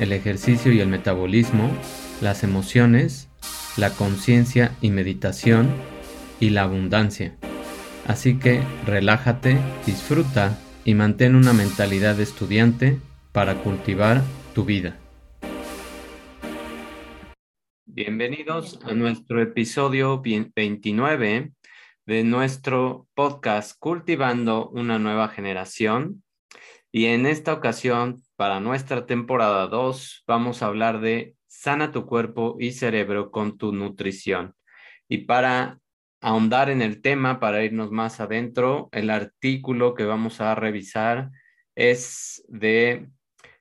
el ejercicio y el metabolismo, las emociones, la conciencia y meditación y la abundancia. Así que relájate, disfruta y mantén una mentalidad de estudiante para cultivar tu vida. Bienvenidos a nuestro episodio 29 de nuestro podcast Cultivando una nueva generación. Y en esta ocasión para nuestra temporada 2 vamos a hablar de sana tu cuerpo y cerebro con tu nutrición. Y para ahondar en el tema, para irnos más adentro, el artículo que vamos a revisar es de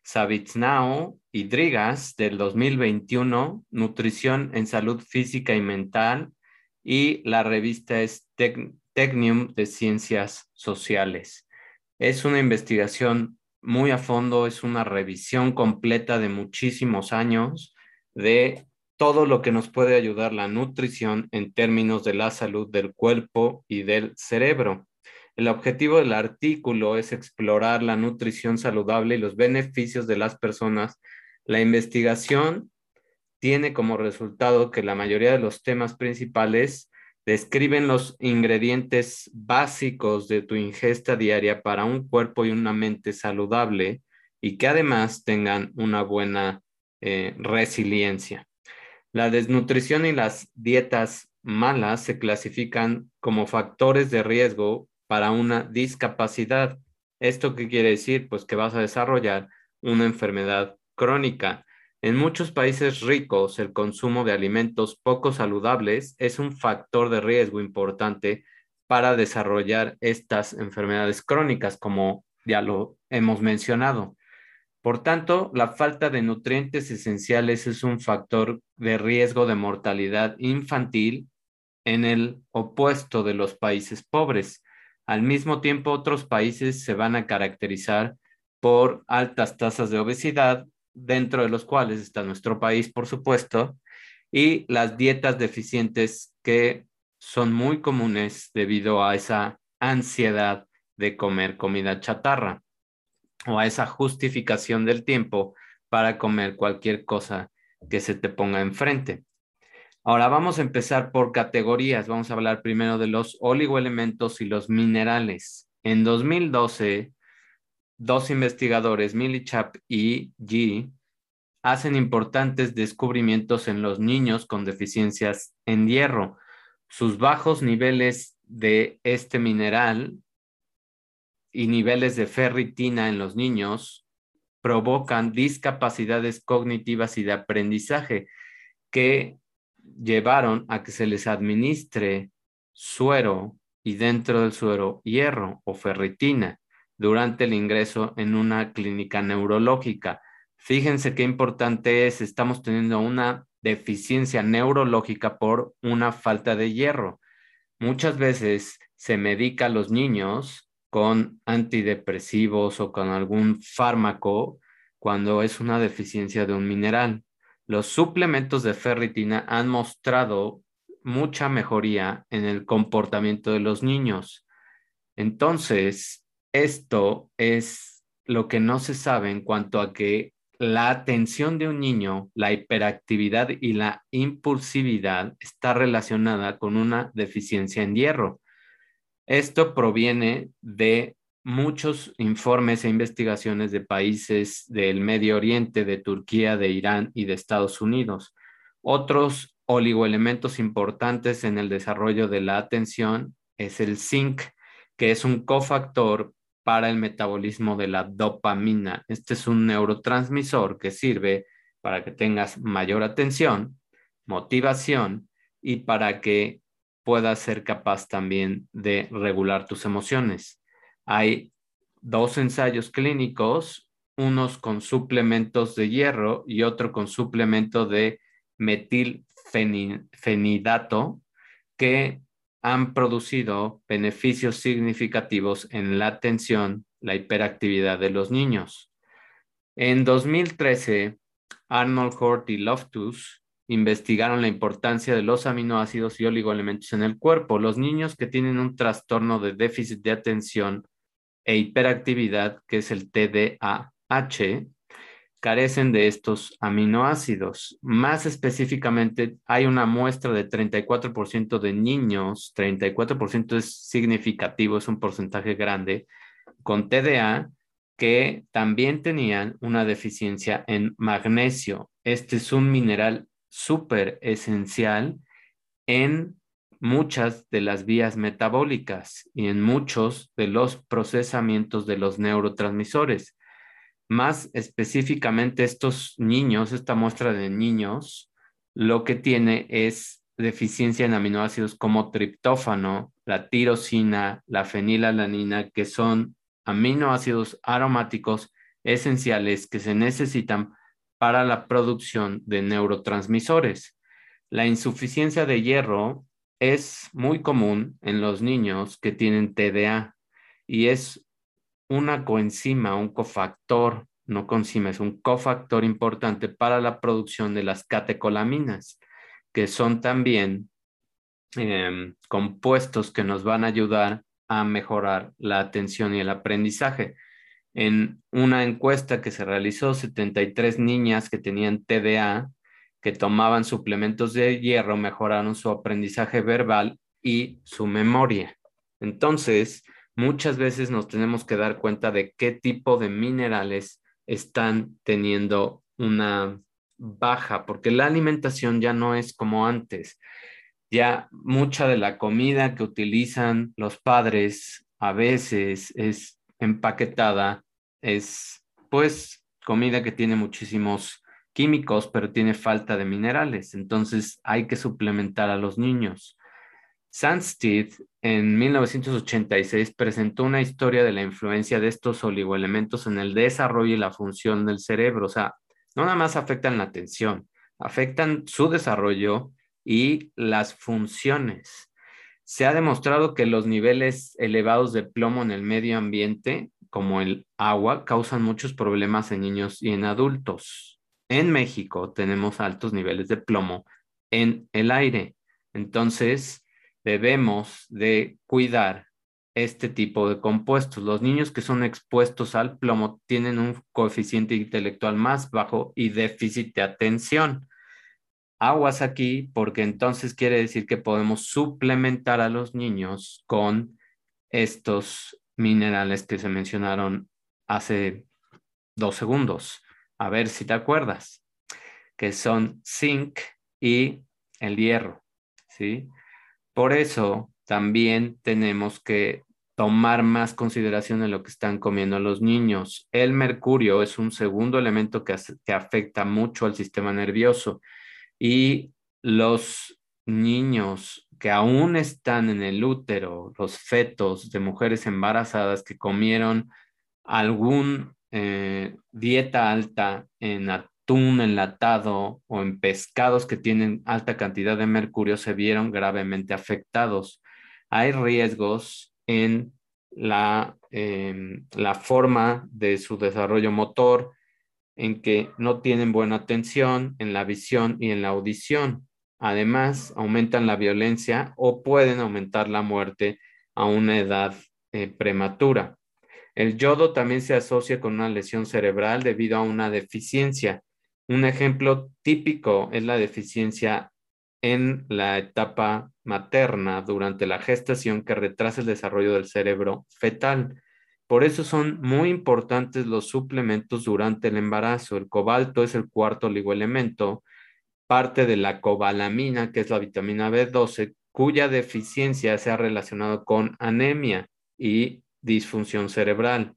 Savitznao y Drigas del 2021, Nutrición en Salud Física y Mental, y la revista es Technium de Ciencias Sociales. Es una investigación muy a fondo, es una revisión completa de muchísimos años de todo lo que nos puede ayudar la nutrición en términos de la salud del cuerpo y del cerebro. El objetivo del artículo es explorar la nutrición saludable y los beneficios de las personas. La investigación tiene como resultado que la mayoría de los temas principales Describen los ingredientes básicos de tu ingesta diaria para un cuerpo y una mente saludable y que además tengan una buena eh, resiliencia. La desnutrición y las dietas malas se clasifican como factores de riesgo para una discapacidad. ¿Esto qué quiere decir? Pues que vas a desarrollar una enfermedad crónica. En muchos países ricos, el consumo de alimentos poco saludables es un factor de riesgo importante para desarrollar estas enfermedades crónicas, como ya lo hemos mencionado. Por tanto, la falta de nutrientes esenciales es un factor de riesgo de mortalidad infantil en el opuesto de los países pobres. Al mismo tiempo, otros países se van a caracterizar por altas tasas de obesidad, dentro de los cuales está nuestro país, por supuesto, y las dietas deficientes que son muy comunes debido a esa ansiedad de comer comida chatarra o a esa justificación del tiempo para comer cualquier cosa que se te ponga enfrente. Ahora vamos a empezar por categorías. Vamos a hablar primero de los oligoelementos y los minerales. En 2012, dos investigadores, Chap y G, hacen importantes descubrimientos en los niños con deficiencias en hierro. Sus bajos niveles de este mineral y niveles de ferritina en los niños provocan discapacidades cognitivas y de aprendizaje que llevaron a que se les administre suero y dentro del suero hierro o ferritina durante el ingreso en una clínica neurológica. Fíjense qué importante es, estamos teniendo una deficiencia neurológica por una falta de hierro. Muchas veces se medica a los niños con antidepresivos o con algún fármaco cuando es una deficiencia de un mineral. Los suplementos de ferritina han mostrado mucha mejoría en el comportamiento de los niños. Entonces, esto es lo que no se sabe en cuanto a que la atención de un niño, la hiperactividad y la impulsividad está relacionada con una deficiencia en hierro. Esto proviene de muchos informes e investigaciones de países del Medio Oriente, de Turquía, de Irán y de Estados Unidos. Otros oligoelementos importantes en el desarrollo de la atención es el zinc, que es un cofactor para el metabolismo de la dopamina. Este es un neurotransmisor que sirve para que tengas mayor atención, motivación y para que puedas ser capaz también de regular tus emociones. Hay dos ensayos clínicos, unos con suplementos de hierro y otro con suplemento de metilfenidato, que han producido beneficios significativos en la atención, la hiperactividad de los niños. En 2013, Arnold Hort y Loftus investigaron la importancia de los aminoácidos y oligoelementos en el cuerpo. Los niños que tienen un trastorno de déficit de atención e hiperactividad, que es el TDAH, carecen de estos aminoácidos. Más específicamente, hay una muestra de 34% de niños, 34% es significativo, es un porcentaje grande, con TDA que también tenían una deficiencia en magnesio. Este es un mineral súper esencial en muchas de las vías metabólicas y en muchos de los procesamientos de los neurotransmisores. Más específicamente estos niños, esta muestra de niños, lo que tiene es deficiencia en aminoácidos como triptófano, la tirosina, la fenilalanina, que son aminoácidos aromáticos esenciales que se necesitan para la producción de neurotransmisores. La insuficiencia de hierro es muy común en los niños que tienen TDA y es una coenzima, un cofactor, no coenzima, es un cofactor importante para la producción de las catecolaminas, que son también em, compuestos que nos van a ayudar a mejorar la atención y el aprendizaje. En una encuesta que se realizó, 73 niñas que tenían TDA, que tomaban suplementos de hierro, mejoraron su aprendizaje verbal y su memoria. Entonces, muchas veces nos tenemos que dar cuenta de qué tipo de minerales están teniendo una baja, porque la alimentación ya no es como antes. Ya mucha de la comida que utilizan los padres a veces es empaquetada, es pues comida que tiene muchísimos químicos, pero tiene falta de minerales. Entonces hay que suplementar a los niños. Sandstedt en 1986 presentó una historia de la influencia de estos oligoelementos en el desarrollo y la función del cerebro. O sea, no nada más afectan la atención, afectan su desarrollo y las funciones. Se ha demostrado que los niveles elevados de plomo en el medio ambiente, como el agua, causan muchos problemas en niños y en adultos. En México tenemos altos niveles de plomo en el aire. Entonces, debemos de cuidar este tipo de compuestos. Los niños que son expuestos al plomo tienen un coeficiente intelectual más bajo y déficit de atención. Aguas aquí porque entonces quiere decir que podemos suplementar a los niños con estos minerales que se mencionaron hace dos segundos. A ver si te acuerdas, que son zinc y el hierro, ¿sí? Por eso también tenemos que tomar más consideración en lo que están comiendo los niños. El mercurio es un segundo elemento que, que afecta mucho al sistema nervioso y los niños que aún están en el útero, los fetos de mujeres embarazadas que comieron algún eh, dieta alta en atún enlatado o en pescados que tienen alta cantidad de mercurio se vieron gravemente afectados. Hay riesgos en la, em, la forma de su desarrollo motor, en que no tienen buena atención en la visión y en la audición. Además, aumentan la violencia o pueden aumentar la muerte a una edad eh, prematura. El yodo también se asocia con una lesión cerebral debido a una deficiencia. Un ejemplo típico es la deficiencia en la etapa materna durante la gestación que retrasa el desarrollo del cerebro fetal. Por eso son muy importantes los suplementos durante el embarazo. El cobalto es el cuarto oligoelemento, parte de la cobalamina, que es la vitamina B12, cuya deficiencia se ha relacionado con anemia y disfunción cerebral.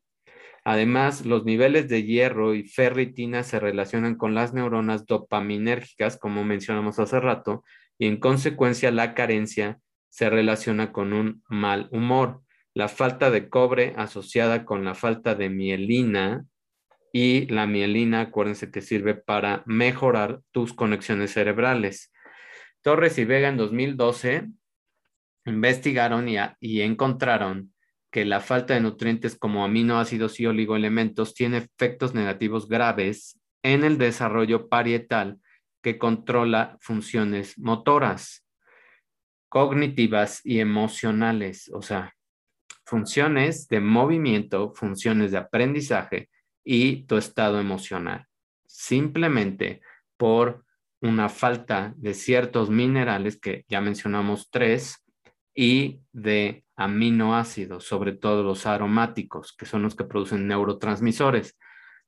Además, los niveles de hierro y ferritina se relacionan con las neuronas dopaminérgicas, como mencionamos hace rato, y en consecuencia la carencia se relaciona con un mal humor. La falta de cobre asociada con la falta de mielina Y la mielina, acuérdense que sirve para mejorar tus conexiones cerebrales. Torres y Vega en 2012 investigaron y, encontraron que la falta de nutrientes como aminoácidos y oligoelementos tiene efectos negativos graves en el desarrollo parietal que controla funciones motoras, cognitivas y emocionales, o sea, funciones de movimiento, funciones de aprendizaje y tu estado emocional. Simplemente por una falta de ciertos minerales, que ya mencionamos tres, y de aminoácidos, sobre todo los aromáticos, que son los que producen neurotransmisores.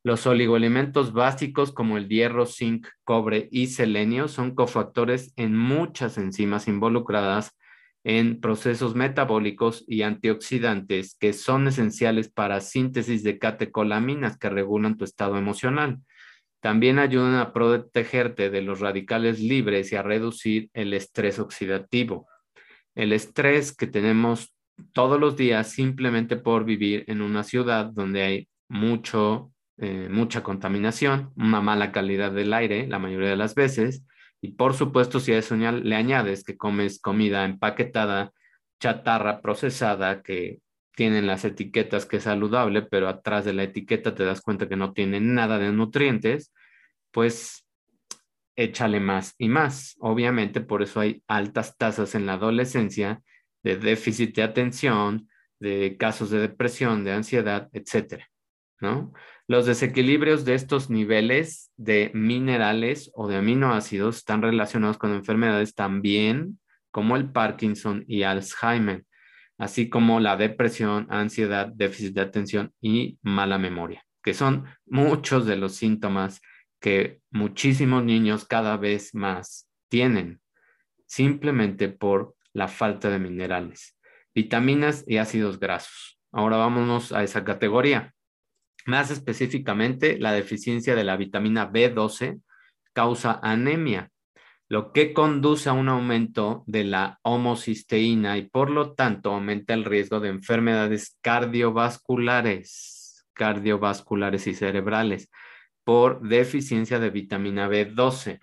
Los oligoelementos básicos como el hierro, zinc, cobre y selenio son cofactores en muchas enzimas involucradas en procesos metabólicos y antioxidantes que son esenciales para síntesis de catecolaminas que regulan tu estado emocional. También ayudan a protegerte de los radicales libres y a reducir el estrés oxidativo. El estrés que tenemos todos los días simplemente por vivir en una ciudad donde hay mucho, eh, mucha contaminación, una mala calidad del aire la mayoría de las veces, y por supuesto, si a eso le añades que comes comida empaquetada, chatarra procesada, que tienen las etiquetas que es saludable, pero atrás de la etiqueta te das cuenta que no tiene nada de nutrientes, pues échale más y más. Obviamente, por eso hay altas tasas en la adolescencia de déficit de atención, de casos de depresión, de ansiedad, etcétera, ¿no? Los desequilibrios de estos niveles de minerales o de aminoácidos están relacionados con enfermedades también como el Parkinson y Alzheimer, así como la depresión, ansiedad, déficit de atención y mala memoria, que son muchos de los síntomas que muchísimos niños cada vez más tienen, simplemente por la falta de minerales, vitaminas y ácidos grasos. Ahora vámonos a esa categoría. Más específicamente, la deficiencia de la vitamina B12 causa anemia, lo que conduce a un aumento de la homocisteína y por lo tanto aumenta el riesgo de enfermedades cardiovasculares, cardiovasculares y cerebrales por deficiencia de vitamina B12.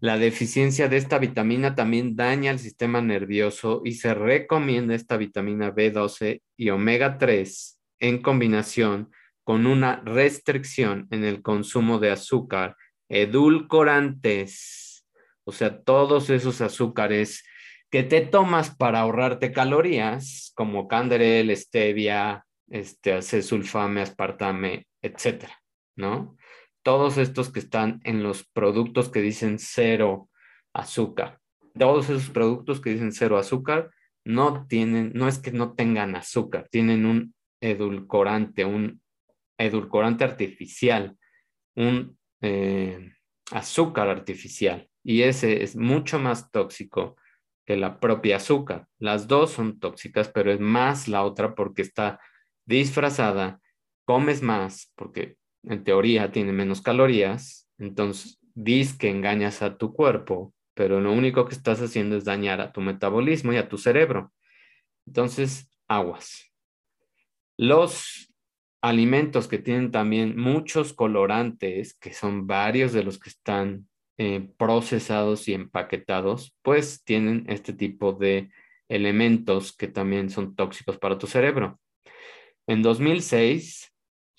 La deficiencia de esta vitamina también daña el sistema nervioso y se recomienda esta vitamina B12 y omega 3 en combinación con una restricción en el consumo de azúcar, edulcorantes, o sea, todos esos azúcares que te tomas para ahorrarte calorías, como canderel, stevia, este, acesulfame, aspartame, etcétera, ¿no? Todos estos que están en los productos que dicen cero azúcar. Todos esos productos que dicen cero azúcar no tienen, no es que no tengan azúcar, tienen un edulcorante, un edulcorante artificial, un eh, azúcar artificial, y ese es mucho más tóxico que la propia azúcar. Las dos son tóxicas, pero es más la otra porque está disfrazada, comes más porque en teoría tiene menos calorías, entonces dices que engañas a tu cuerpo, pero lo único que estás haciendo es dañar a tu metabolismo y a tu cerebro. Entonces, aguas. Los alimentos que tienen también muchos colorantes, que son varios de los que están eh, procesados y empaquetados, pues tienen este tipo de elementos que también son tóxicos para tu cerebro. En 2006,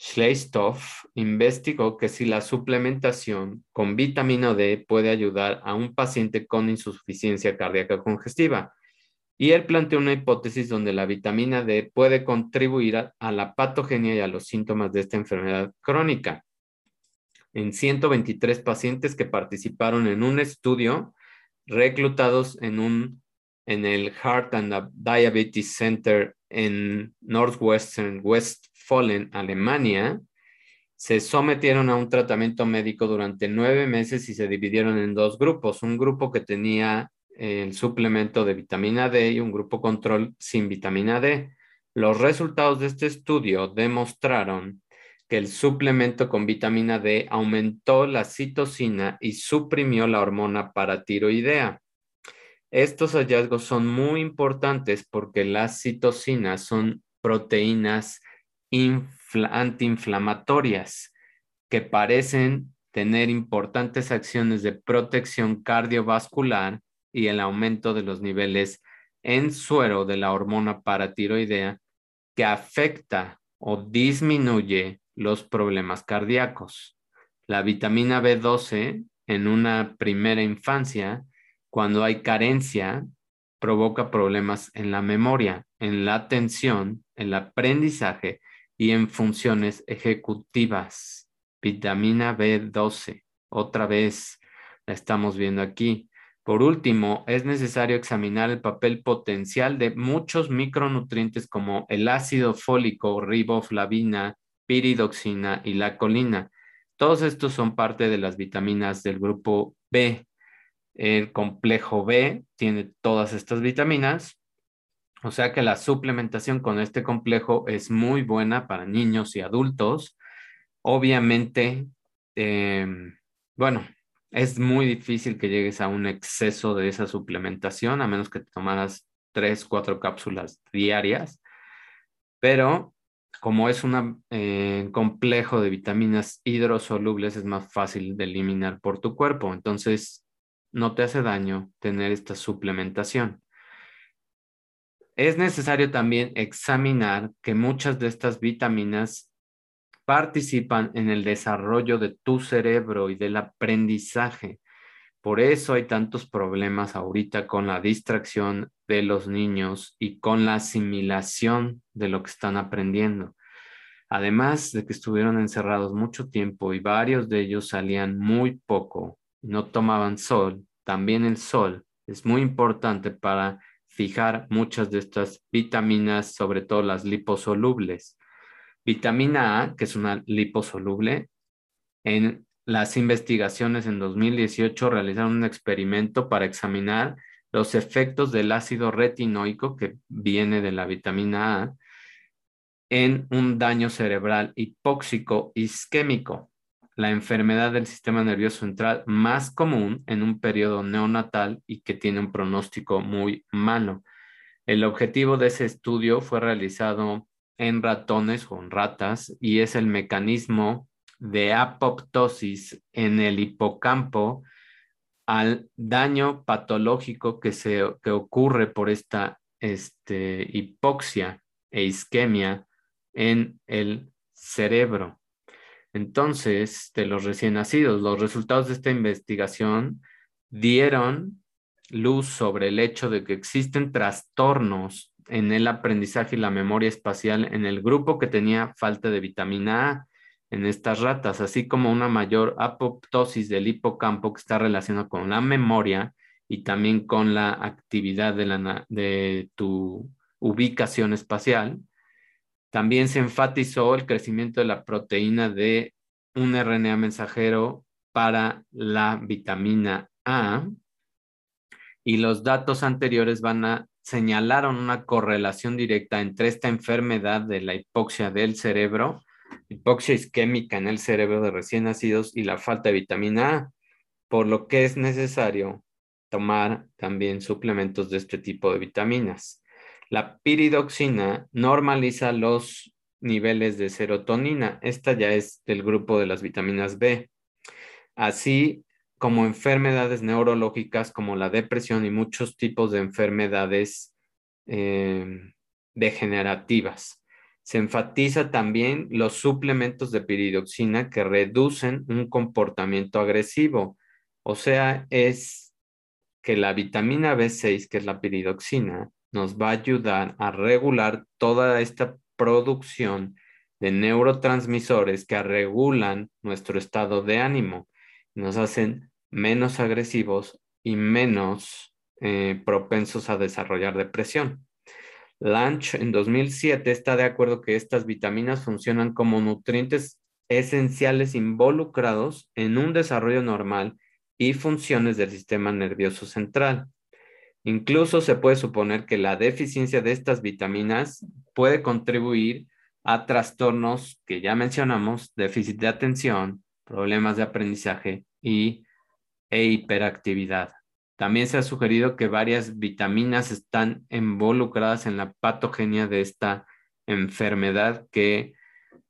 Schleistoff investigó que si la suplementación con vitamina D puede ayudar a un paciente con insuficiencia cardíaca congestiva y él planteó una hipótesis donde la vitamina D puede contribuir a, la patogenia y a los síntomas de esta enfermedad crónica. En 123 pacientes que participaron en un estudio reclutados en, un, en el Heart and Diabetes Center en Northwestern Westfalen, Alemania, se sometieron a un tratamiento médico durante nueve meses y se dividieron en dos grupos. Un grupo que tenía el suplemento de vitamina D y un grupo control sin vitamina D. Los resultados de este estudio demostraron que el suplemento con vitamina D aumentó la citocina y suprimió la hormona paratiroidea. Estos hallazgos son muy importantes porque las citocinas son proteínas antiinflamatorias que parecen tener importantes acciones de protección cardiovascular y el aumento de los niveles en suero de la hormona paratiroidea que afecta o disminuye los problemas cardíacos. La vitamina B12 en una primera infancia, cuando hay carencia, provoca problemas en la memoria, en la atención, en el aprendizaje y en funciones ejecutivas. Vitamina B12, otra vez la estamos viendo aquí. Por último, es necesario examinar el papel potencial de muchos micronutrientes como el ácido fólico, riboflavina, piridoxina y la colina. Todos estos son parte de las vitaminas del grupo B. El complejo B tiene todas estas vitaminas, o sea que la suplementación con este complejo es muy buena para niños y adultos. Obviamente, em, bueno, es muy difícil que llegues a un exceso de esa suplementación, a menos que te tomaras tres, cuatro cápsulas diarias. Pero como es un eh, complejo de vitaminas hidrosolubles, es más fácil de eliminar por tu cuerpo. Entonces, no te hace daño tener esta suplementación. Es necesario también examinar que muchas de estas vitaminas participan en el desarrollo de tu cerebro y del aprendizaje. Por eso hay tantos problemas ahorita con la distracción de los niños y con la asimilación de lo que están aprendiendo. Además de que estuvieron encerrados mucho tiempo y varios de ellos salían muy poco, no tomaban sol, también el sol es muy importante para fijar muchas de estas vitaminas, sobre todo las liposolubles. Vitamina A, que es una liposoluble, en las investigaciones en 2018 realizaron un experimento para examinar los efectos del ácido retinoico que viene de la vitamina A en un daño cerebral hipóxico isquémico, la enfermedad del sistema nervioso central más común en un periodo neonatal y que tiene un pronóstico muy malo. El objetivo de ese estudio fue realizado en ratones o en ratas y es el mecanismo de apoptosis en el hipocampo al daño patológico que, se, que ocurre por esta este, hipoxia e isquemia en el cerebro. Entonces, de los recién nacidos, los resultados de esta investigación dieron luz sobre el hecho de que existen trastornos en el aprendizaje y la memoria espacial en el grupo que tenía falta de vitamina A en estas ratas, así como una mayor apoptosis del hipocampo que está relacionado con la memoria y también con la actividad de, la, de tu ubicación espacial. También se enfatizó el crecimiento de la proteína de un RNA mensajero para la vitamina A y los datos anteriores van a señalaron una correlación directa entre esta enfermedad de la hipoxia del cerebro, hipoxia isquémica en el cerebro de recién nacidos y la falta de vitamina A, por lo que es necesario tomar también suplementos de este tipo de vitaminas. La piridoxina normaliza los niveles de serotonina. Esta ya es del grupo de las vitaminas B. Así como enfermedades neurológicas como la depresión y muchos tipos de enfermedades eh, degenerativas. Se enfatiza también los suplementos de piridoxina que reducen un comportamiento agresivo. O sea, es que la vitamina B6, que es la piridoxina, nos va a ayudar a regular toda esta producción de neurotransmisores que regulan nuestro estado de ánimo, nos hacen menos agresivos y menos eh, propensos a desarrollar depresión. Lanch en 2007 está de acuerdo que estas vitaminas funcionan como nutrientes esenciales involucrados en un desarrollo normal y funciones del sistema nervioso central. Incluso se puede suponer que la deficiencia de estas vitaminas puede contribuir a trastornos que ya mencionamos, déficit de atención, problemas de aprendizaje y e hiperactividad. También se ha sugerido que varias vitaminas están involucradas en la patogenia de esta enfermedad que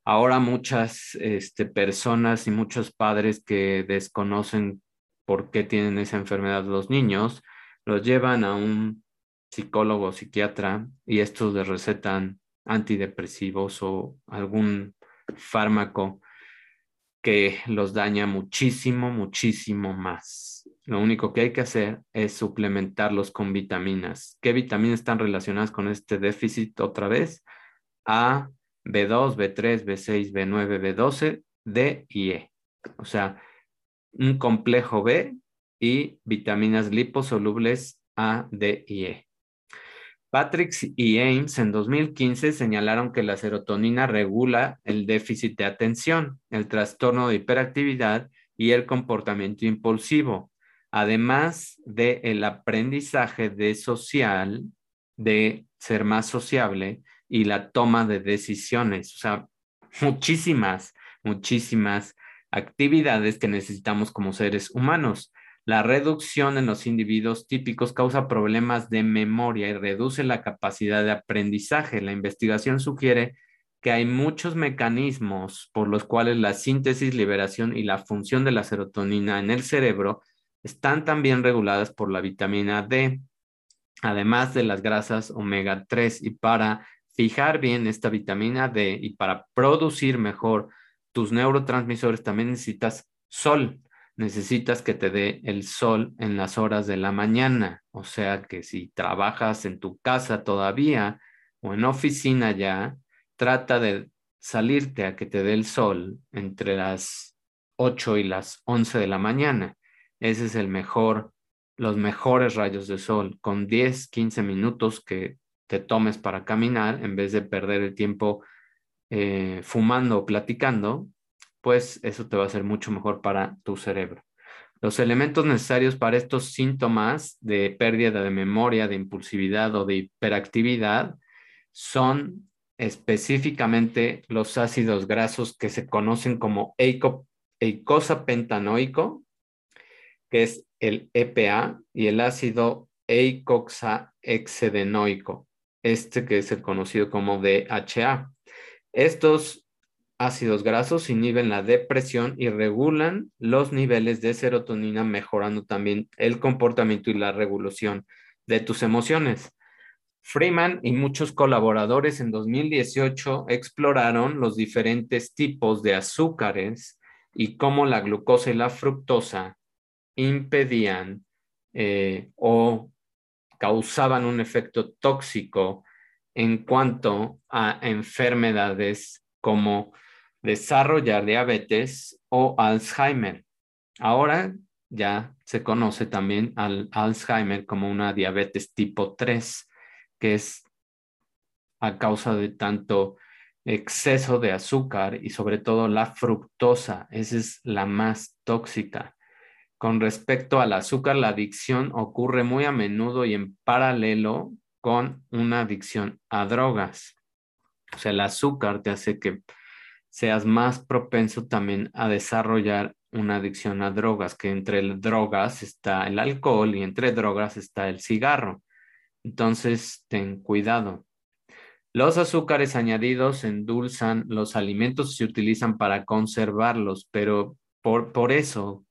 Ahora muchas este, personas y muchos padres que desconocen por qué tienen esa enfermedad los niños, los llevan a un psicólogo o psiquiatra y estos les recetan antidepresivos o algún fármaco que los daña muchísimo, muchísimo más. Lo único que hay que hacer es suplementarlos con vitaminas. ¿Qué vitaminas están relacionadas con este déficit otra vez? A, B2, B3, B6, B9, B12, D y E. O sea, un complejo B y vitaminas liposolubles A, D y E. Patrick y Ames en 2015 señalaron que la serotonina regula el déficit de atención, el trastorno de hiperactividad y el comportamiento impulsivo, además del el aprendizaje social, de ser más sociable y la toma de decisiones. O sea, muchísimas, muchísimas actividades que necesitamos como seres humanos. La reducción en los individuos típicos causa problemas de memoria y reduce la capacidad de aprendizaje. La investigación sugiere que hay muchos mecanismos por los cuales la síntesis, liberación y la función de la serotonina en el cerebro están también reguladas por la vitamina D, además de las grasas omega 3. Y para fijar bien esta vitamina D y para producir mejor tus neurotransmisores, también necesitas sol necesitas que te dé el sol en las horas de la mañana. O sea que si trabajas en tu casa todavía o en oficina ya, trata de salirte a que te dé el sol entre las 8 y las 11 de la mañana. Ese es el mejor, los mejores rayos de sol, con 10, 15 minutos que te tomes para caminar en vez de perder el tiempo eh, fumando o platicando, pues eso te va a ser mucho mejor para tu cerebro. Los elementos necesarios para estos síntomas de pérdida de memoria, de impulsividad o de hiperactividad son específicamente los ácidos grasos que se conocen como eicosapentanoico, que es el EPA, y el ácido eicoxaexedenoico, este que es el conocido como DHA. Estos ácidos grasos inhiben la depresión y regulan los niveles de serotonina, mejorando también el comportamiento y la regulación de tus emociones. Freeman y muchos colaboradores en 2018 exploraron los diferentes tipos de azúcares y cómo la glucosa y la fructosa impedían eh, o causaban un efecto tóxico en cuanto a enfermedades como desarrollar diabetes o Alzheimer. Ahora ya se conoce también al Alzheimer como una diabetes tipo 3, que es a causa de tanto exceso de azúcar y sobre todo la fructosa. Esa es la más tóxica. Con respecto al azúcar, la adicción ocurre muy a menudo y en paralelo con una adicción a drogas. O sea, el azúcar te hace que seas más propenso también a desarrollar una adicción a drogas, que entre drogas está el alcohol y entre drogas está el cigarro. Entonces, ten cuidado. Los azúcares añadidos endulzan los alimentos y se utilizan para conservarlos, pero por, por eso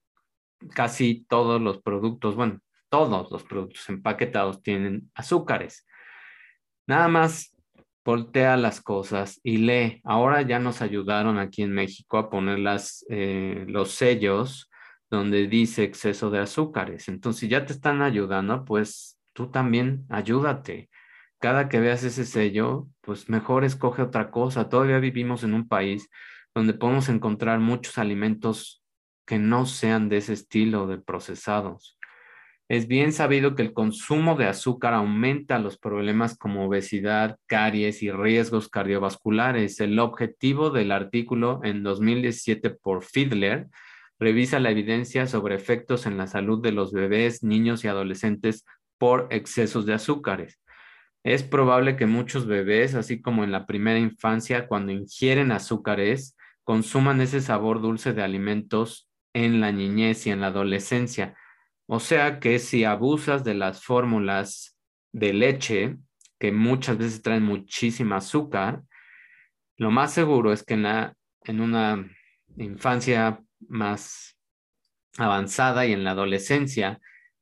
casi todos los productos, bueno, todos los productos empaquetados tienen azúcares. Nada más voltea las cosas y lee. Ahora ya nos ayudaron aquí en México a poner las, eh, los sellos donde dice exceso de azúcares. Entonces, ya te están ayudando, pues tú también ayúdate. Cada que veas ese sello, pues mejor escoge otra cosa. Todavía vivimos en un país donde podemos encontrar muchos alimentos que no sean de ese estilo de procesados. Es bien sabido que el consumo de azúcar aumenta los problemas como obesidad, caries y riesgos cardiovasculares. El objetivo del artículo en 2017 por Fiedler revisa la evidencia sobre efectos en la salud de los bebés, niños y adolescentes por excesos de azúcares. Es probable que muchos bebés, así como en la primera infancia, cuando ingieren azúcares, consuman ese sabor dulce de alimentos en la niñez y en la adolescencia o sea que si abusas de las fórmulas de leche, que muchas veces traen muchísima azúcar, lo más seguro es que en, la, en una infancia más avanzada y en la adolescencia,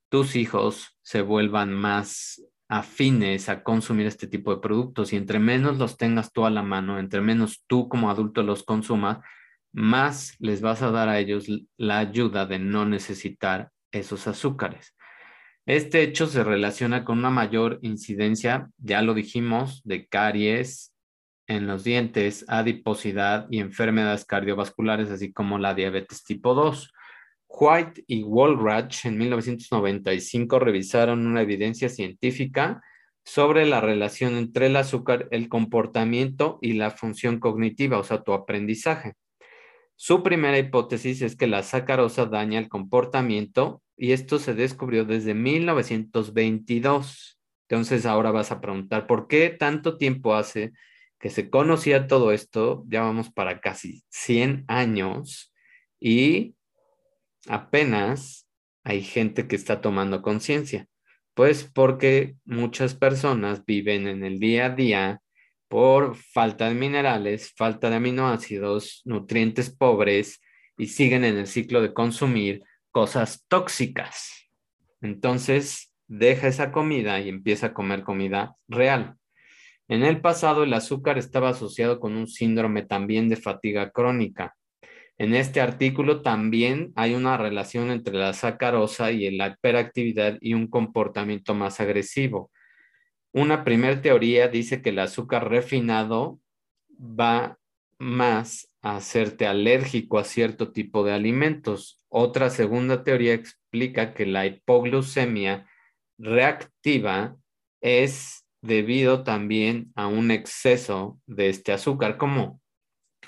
tus hijos se vuelvan más afines a consumir este tipo de productos. Y entre menos los tengas tú a la mano, entre menos tú como adulto los consumas, más les vas a dar a ellos la ayuda de no necesitar esos azúcares. Este hecho se relaciona con una mayor incidencia, ya lo dijimos, de caries en los dientes, adiposidad y enfermedades cardiovasculares, así como la diabetes tipo 2. White y Walrach en 1995 revisaron una evidencia científica sobre la relación entre el azúcar, el comportamiento y la función cognitiva, o sea, tu aprendizaje. Su primera hipótesis es que la sacarosa daña el comportamiento y esto se descubrió desde 1922. Entonces ahora vas a preguntar, ¿por qué tanto tiempo hace que se conocía todo esto? Ya vamos para casi 100 años y apenas hay gente que está tomando conciencia. Pues porque muchas personas viven en el día a día por falta de minerales, falta de aminoácidos, nutrientes pobres y siguen en el ciclo de consumir cosas tóxicas. Entonces, deja esa comida y empieza a comer comida real. En el pasado, el azúcar estaba asociado con un síndrome también de fatiga crónica. En este artículo también hay una relación entre la sacarosa y la hiperactividad y un comportamiento más agresivo. Una primera teoría dice que el azúcar refinado va más a hacerte alérgico a cierto tipo de alimentos. Otra segunda teoría explica que la hipoglucemia reactiva es debido también a un exceso de este azúcar, como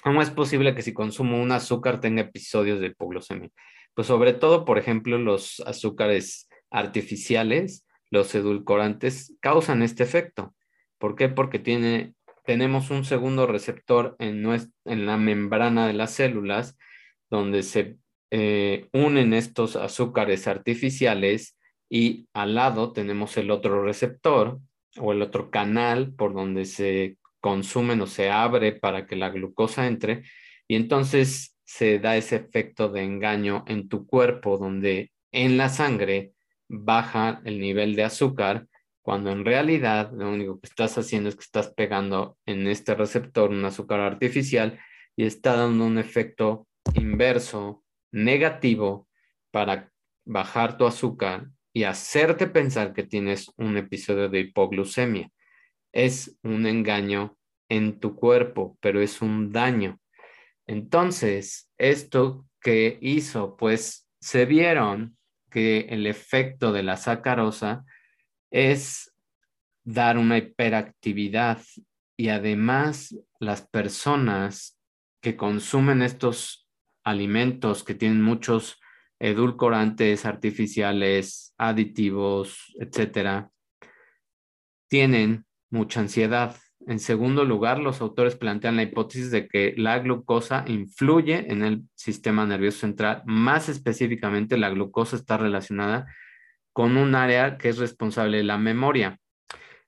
¿Cómo es posible que si consumo un azúcar tenga episodios de hipoglucemia? Pues sobre todo, por ejemplo, los azúcares artificiales, los edulcorantes, causan este efecto. ¿Por qué? Porque tiene, tenemos un segundo receptor en, en la membrana de las células donde se eh, unen estos azúcares artificiales y al lado tenemos el otro receptor o el otro canal por donde se consumen o se abre para que la glucosa entre y entonces se da ese efecto de engaño en tu cuerpo donde en la sangre baja el nivel de azúcar cuando en realidad lo único que estás haciendo es que estás pegando en este receptor un azúcar artificial y está dando un efecto inverso negativo para bajar tu azúcar y hacerte pensar que tienes un episodio de hipoglucemia es un engaño en tu cuerpo, pero es un daño. Entonces, esto que hizo, pues se vieron que el efecto de la sacarosa es dar una hiperactividad y además las personas que consumen estos alimentos que tienen muchos edulcorantes artificiales, aditivos, etcétera, tienen mucha ansiedad. En segundo lugar, los autores plantean la hipótesis de que la glucosa influye en el sistema nervioso central. Más específicamente, la glucosa está relacionada con un área que es responsable de la memoria.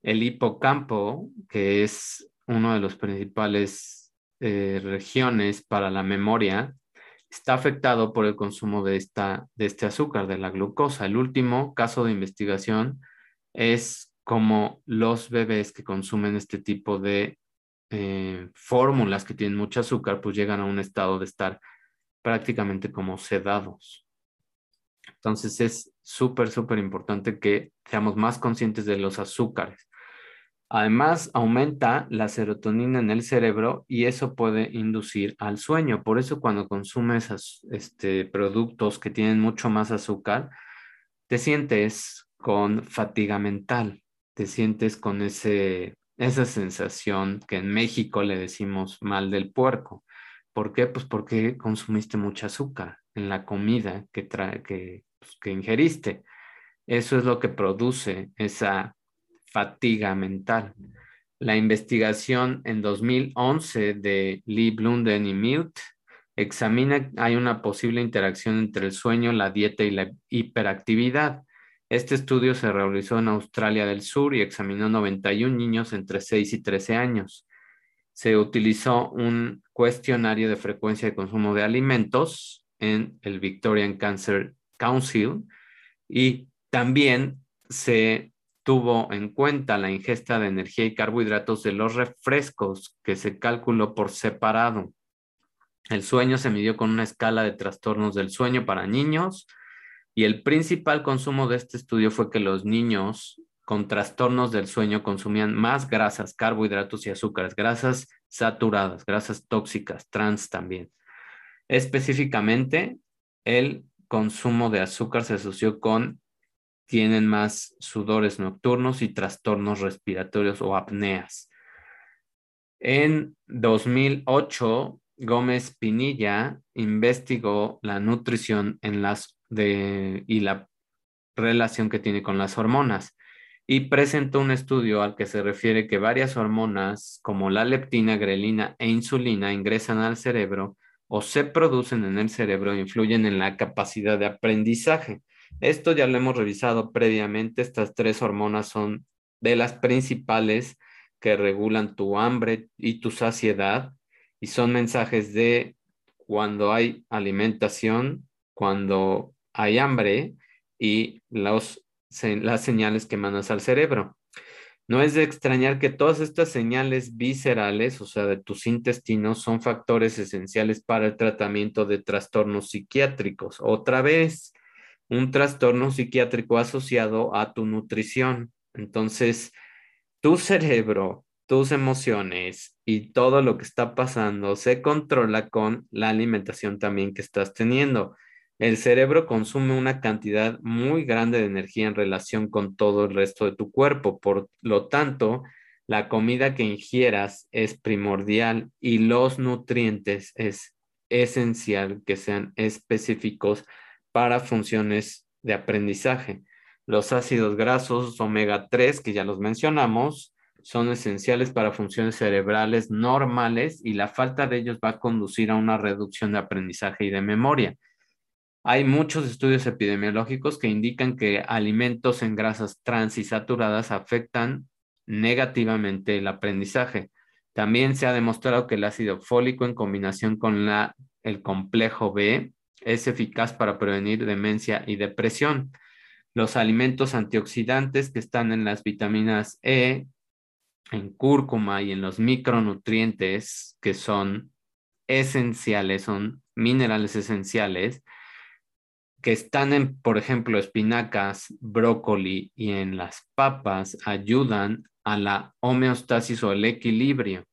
El hipocampo, que es uno de los principales eh, regiones para la memoria, está afectado por el consumo de, esta, de este azúcar, de la glucosa. El último caso de investigación es como los bebés que consumen este tipo de eh, fórmulas que tienen mucho azúcar, pues llegan a un estado de estar prácticamente como sedados. Entonces es súper, súper importante que seamos más conscientes de los azúcares. Además, aumenta la serotonina en el cerebro y eso puede inducir al sueño. Por eso cuando consumes este, productos que tienen mucho más azúcar, te sientes con fatiga mental te sientes con ese, esa sensación que en México le decimos mal del puerco. ¿Por qué? Pues porque consumiste mucha azúcar en la comida que, trae, que, pues, que ingeriste. Eso es lo que produce esa fatiga mental. La investigación en 2011 de Lee Blunden y Milt examina, hay una posible interacción entre el sueño, la dieta y la hiperactividad. Este estudio se realizó en Australia del Sur y examinó 91 niños entre 6 y 13 años. se utilizó un cuestionario de frecuencia de consumo de alimentos en el Victorian Cancer Council y también se tuvo en cuenta la ingesta de energía y carbohidratos de los refrescos que se calculó por separado. El sueño se midió con una escala de trastornos del sueño para niños y el principal consumo de este estudio fue que los niños con trastornos del sueño consumían más grasas, carbohidratos y azúcares, grasas saturadas, grasas tóxicas, trans también. Específicamente, el consumo de azúcar se asoció con tienen más sudores nocturnos y trastornos respiratorios o apneas. En 2008, Gómez Pinilla investigó la nutrición en las y la relación que tiene con las hormonas y presentó un estudio al que se refiere que varias hormonas como la leptina, grelina e insulina ingresan al cerebro o se producen en el cerebro e influyen en la capacidad de aprendizaje. Esto ya lo hemos revisado previamente. Estas tres hormonas son de las principales que regulan tu hambre y tu saciedad y son mensajes de cuando hay alimentación, cuando hay hambre y los, las señales que mandas al cerebro. No es de extrañar que todas estas señales viscerales, o sea, de tus intestinos, son factores esenciales para el tratamiento de trastornos psiquiátricos. Otra vez, un trastorno psiquiátrico asociado a tu nutrición. Entonces, tu cerebro, tus emociones y todo lo que está pasando se controla con la alimentación también que estás teniendo. El cerebro consume una cantidad muy grande de energía en relación con todo el resto de tu cuerpo. Por lo tanto, la comida que ingieras es primordial y los nutrientes es esencial que sean específicos para funciones de aprendizaje. Los ácidos grasos omega 3, que ya los mencionamos, son esenciales para funciones cerebrales normales y la falta de ellos va a conducir a una reducción de aprendizaje y de memoria. Hay muchos estudios epidemiológicos que indican que alimentos en grasas trans y saturadas afectan negativamente el aprendizaje. También se ha demostrado que el ácido fólico en combinación con la, el complejo B es eficaz para prevenir demencia y depresión. Los alimentos antioxidantes que están en las vitaminas E, en cúrcuma y en los micronutrientes que son esenciales, son minerales esenciales, que están en, por ejemplo, espinacas, brócoli y en las papas, ayudan a la homeostasis o el equilibrio.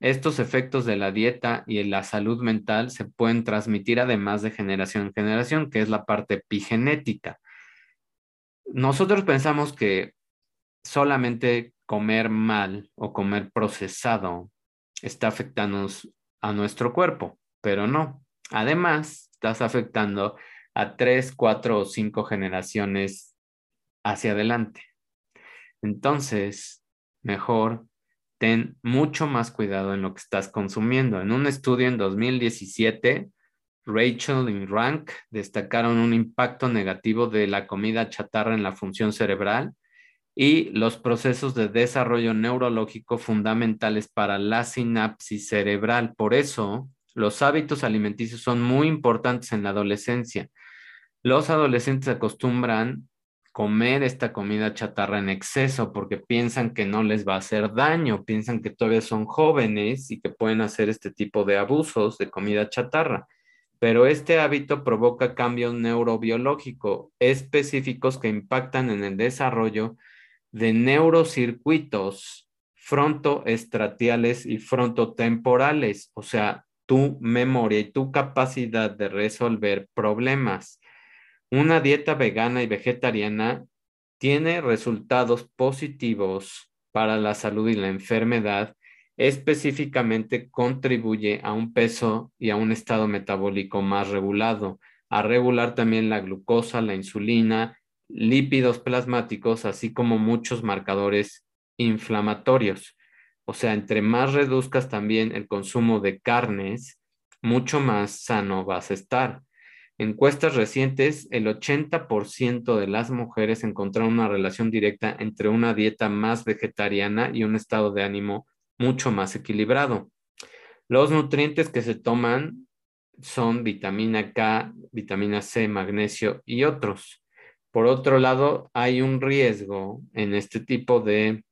Estos efectos de la dieta y la salud mental se pueden transmitir además de generación en generación, que es la parte epigenética. Nosotros pensamos que solamente comer mal o comer procesado está afectando a nuestro cuerpo, pero no. Además, estás afectando a tres, cuatro o cinco generaciones hacia adelante. Entonces, mejor ten mucho más cuidado en lo que estás consumiendo. En un estudio en 2017, Rachel y Rank destacaron un impacto negativo de la comida chatarra en la función cerebral y los procesos de desarrollo neurológico fundamentales para la sinapsis cerebral. Por eso, los hábitos alimenticios son muy importantes en la adolescencia. Los adolescentes acostumbran comer esta comida chatarra en exceso porque piensan que no les va a hacer daño, piensan que todavía son jóvenes y que pueden hacer este tipo de abusos de comida chatarra. Pero este hábito provoca cambios neurobiológicos específicos que impactan en el desarrollo de neurocircuitos frontoestratiales y frontotemporales, o sea, tu memoria y tu capacidad de resolver problemas. Una dieta vegana y vegetariana tiene resultados positivos para la salud y la enfermedad, específicamente contribuye a un peso y a un estado metabólico más regulado, a regular también la glucosa, la insulina, lípidos plasmáticos, así como muchos marcadores inflamatorios. O sea, entre más reduzcas también el consumo de carnes, mucho más sano vas a estar. Encuestas recientes, el 80% de las mujeres encontraron una relación directa entre una dieta más vegetariana y un estado de ánimo mucho más equilibrado. Los nutrientes que se toman son vitamina K, vitamina C, magnesio y otros. Por otro lado, hay un riesgo en este tipo de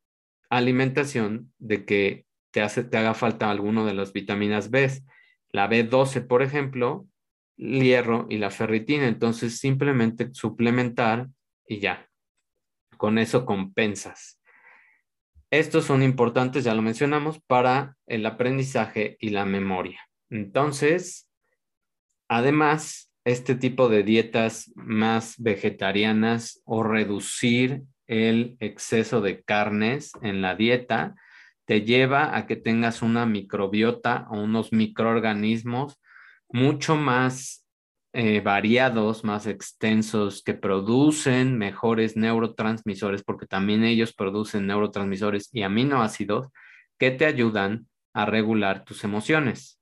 alimentación de que te, hace, te haga falta alguno de las vitaminas B. La B12, por ejemplo, hierro y la ferritina. Entonces, simplemente suplementar y ya. Con eso compensas. Estos son importantes, ya lo mencionamos, para el aprendizaje y la memoria. Entonces, además, este tipo de dietas más vegetarianas o reducir el exceso de carnes en la dieta te lleva a que tengas una microbiota o unos microorganismos mucho más eh, variados, más extensos, que producen mejores neurotransmisores, porque también ellos producen neurotransmisores y aminoácidos que te ayudan a regular tus emociones.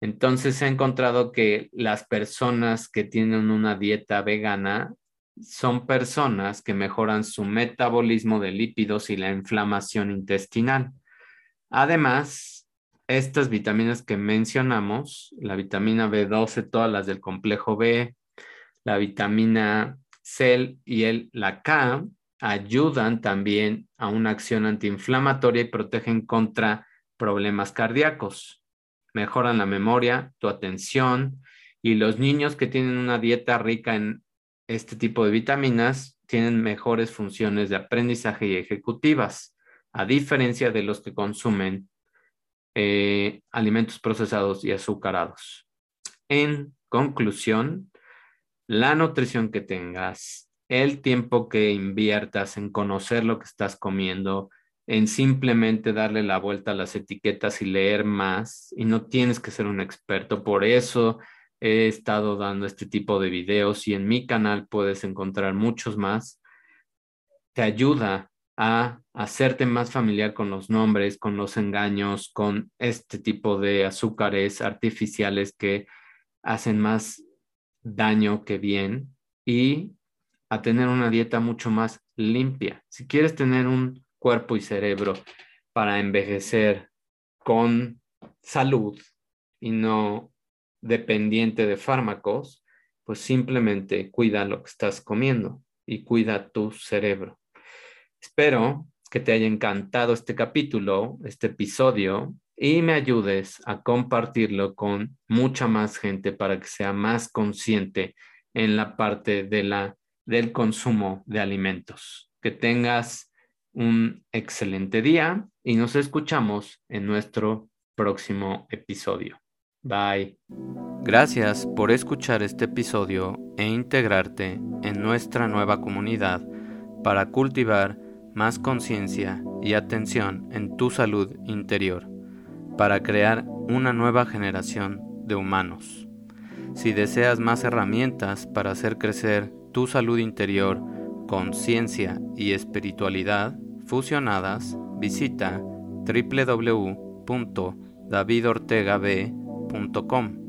Entonces he encontrado que las personas que tienen una dieta vegana son personas que mejoran su metabolismo de lípidos y la inflamación intestinal. Además, estas vitaminas que mencionamos, la vitamina B12, todas las del complejo B, la vitamina C y el, la K, ayudan también a una acción antiinflamatoria y protegen contra problemas cardíacos. Mejoran la memoria, tu atención y los niños que tienen una dieta rica en este tipo de vitaminas tienen mejores funciones de aprendizaje y ejecutivas, a diferencia de los que consumen eh, alimentos procesados y azucarados. En conclusión, la nutrición que tengas, el tiempo que inviertas en conocer lo que estás comiendo, en simplemente darle la vuelta a las etiquetas y leer más, y no tienes que ser un experto. Por eso he estado dando este tipo de videos y en mi canal puedes encontrar muchos más. Te ayuda a hacerte más familiar con los nombres, con los engaños, con este tipo de azúcares artificiales que hacen más daño que bien y a tener una dieta mucho más limpia. Si quieres tener un cuerpo y cerebro para envejecer con salud y no dependiente de fármacos, pues simplemente cuida lo que estás comiendo y cuida tu cerebro. Espero que te haya encantado este capítulo, este episodio, y me ayudes a compartirlo con mucha más gente para que sea más consciente en la parte de la, del consumo de alimentos. Que tengas un excelente día y nos escuchamos en nuestro próximo episodio. Bye. Gracias por escuchar este episodio e integrarte en nuestra nueva comunidad para cultivar más conciencia y atención en tu salud interior, para crear una nueva generación de humanos. Si deseas más herramientas para hacer crecer tu salud interior, conciencia y espiritualidad fusionadas, visita www.davidortegab.com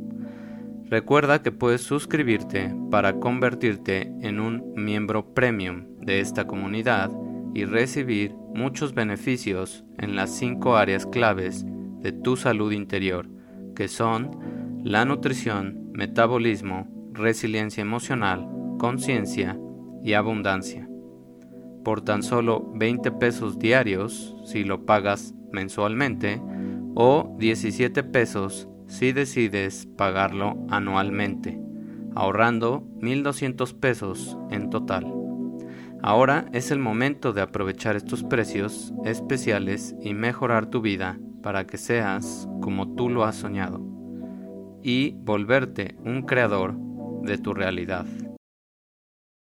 Recuerda que puedes suscribirte para convertirte en un miembro premium de esta comunidad y recibir muchos beneficios en las cinco áreas claves de tu salud interior, que son la nutrición, metabolismo, resiliencia emocional, conciencia y abundancia. Por tan solo 20 pesos diarios, si lo pagas mensualmente, o 17 pesos si decides pagarlo anualmente, ahorrando 1.200 pesos en total. Ahora es el momento de aprovechar estos precios especiales y mejorar tu vida para que seas como tú lo has soñado y volverte un creador de tu realidad.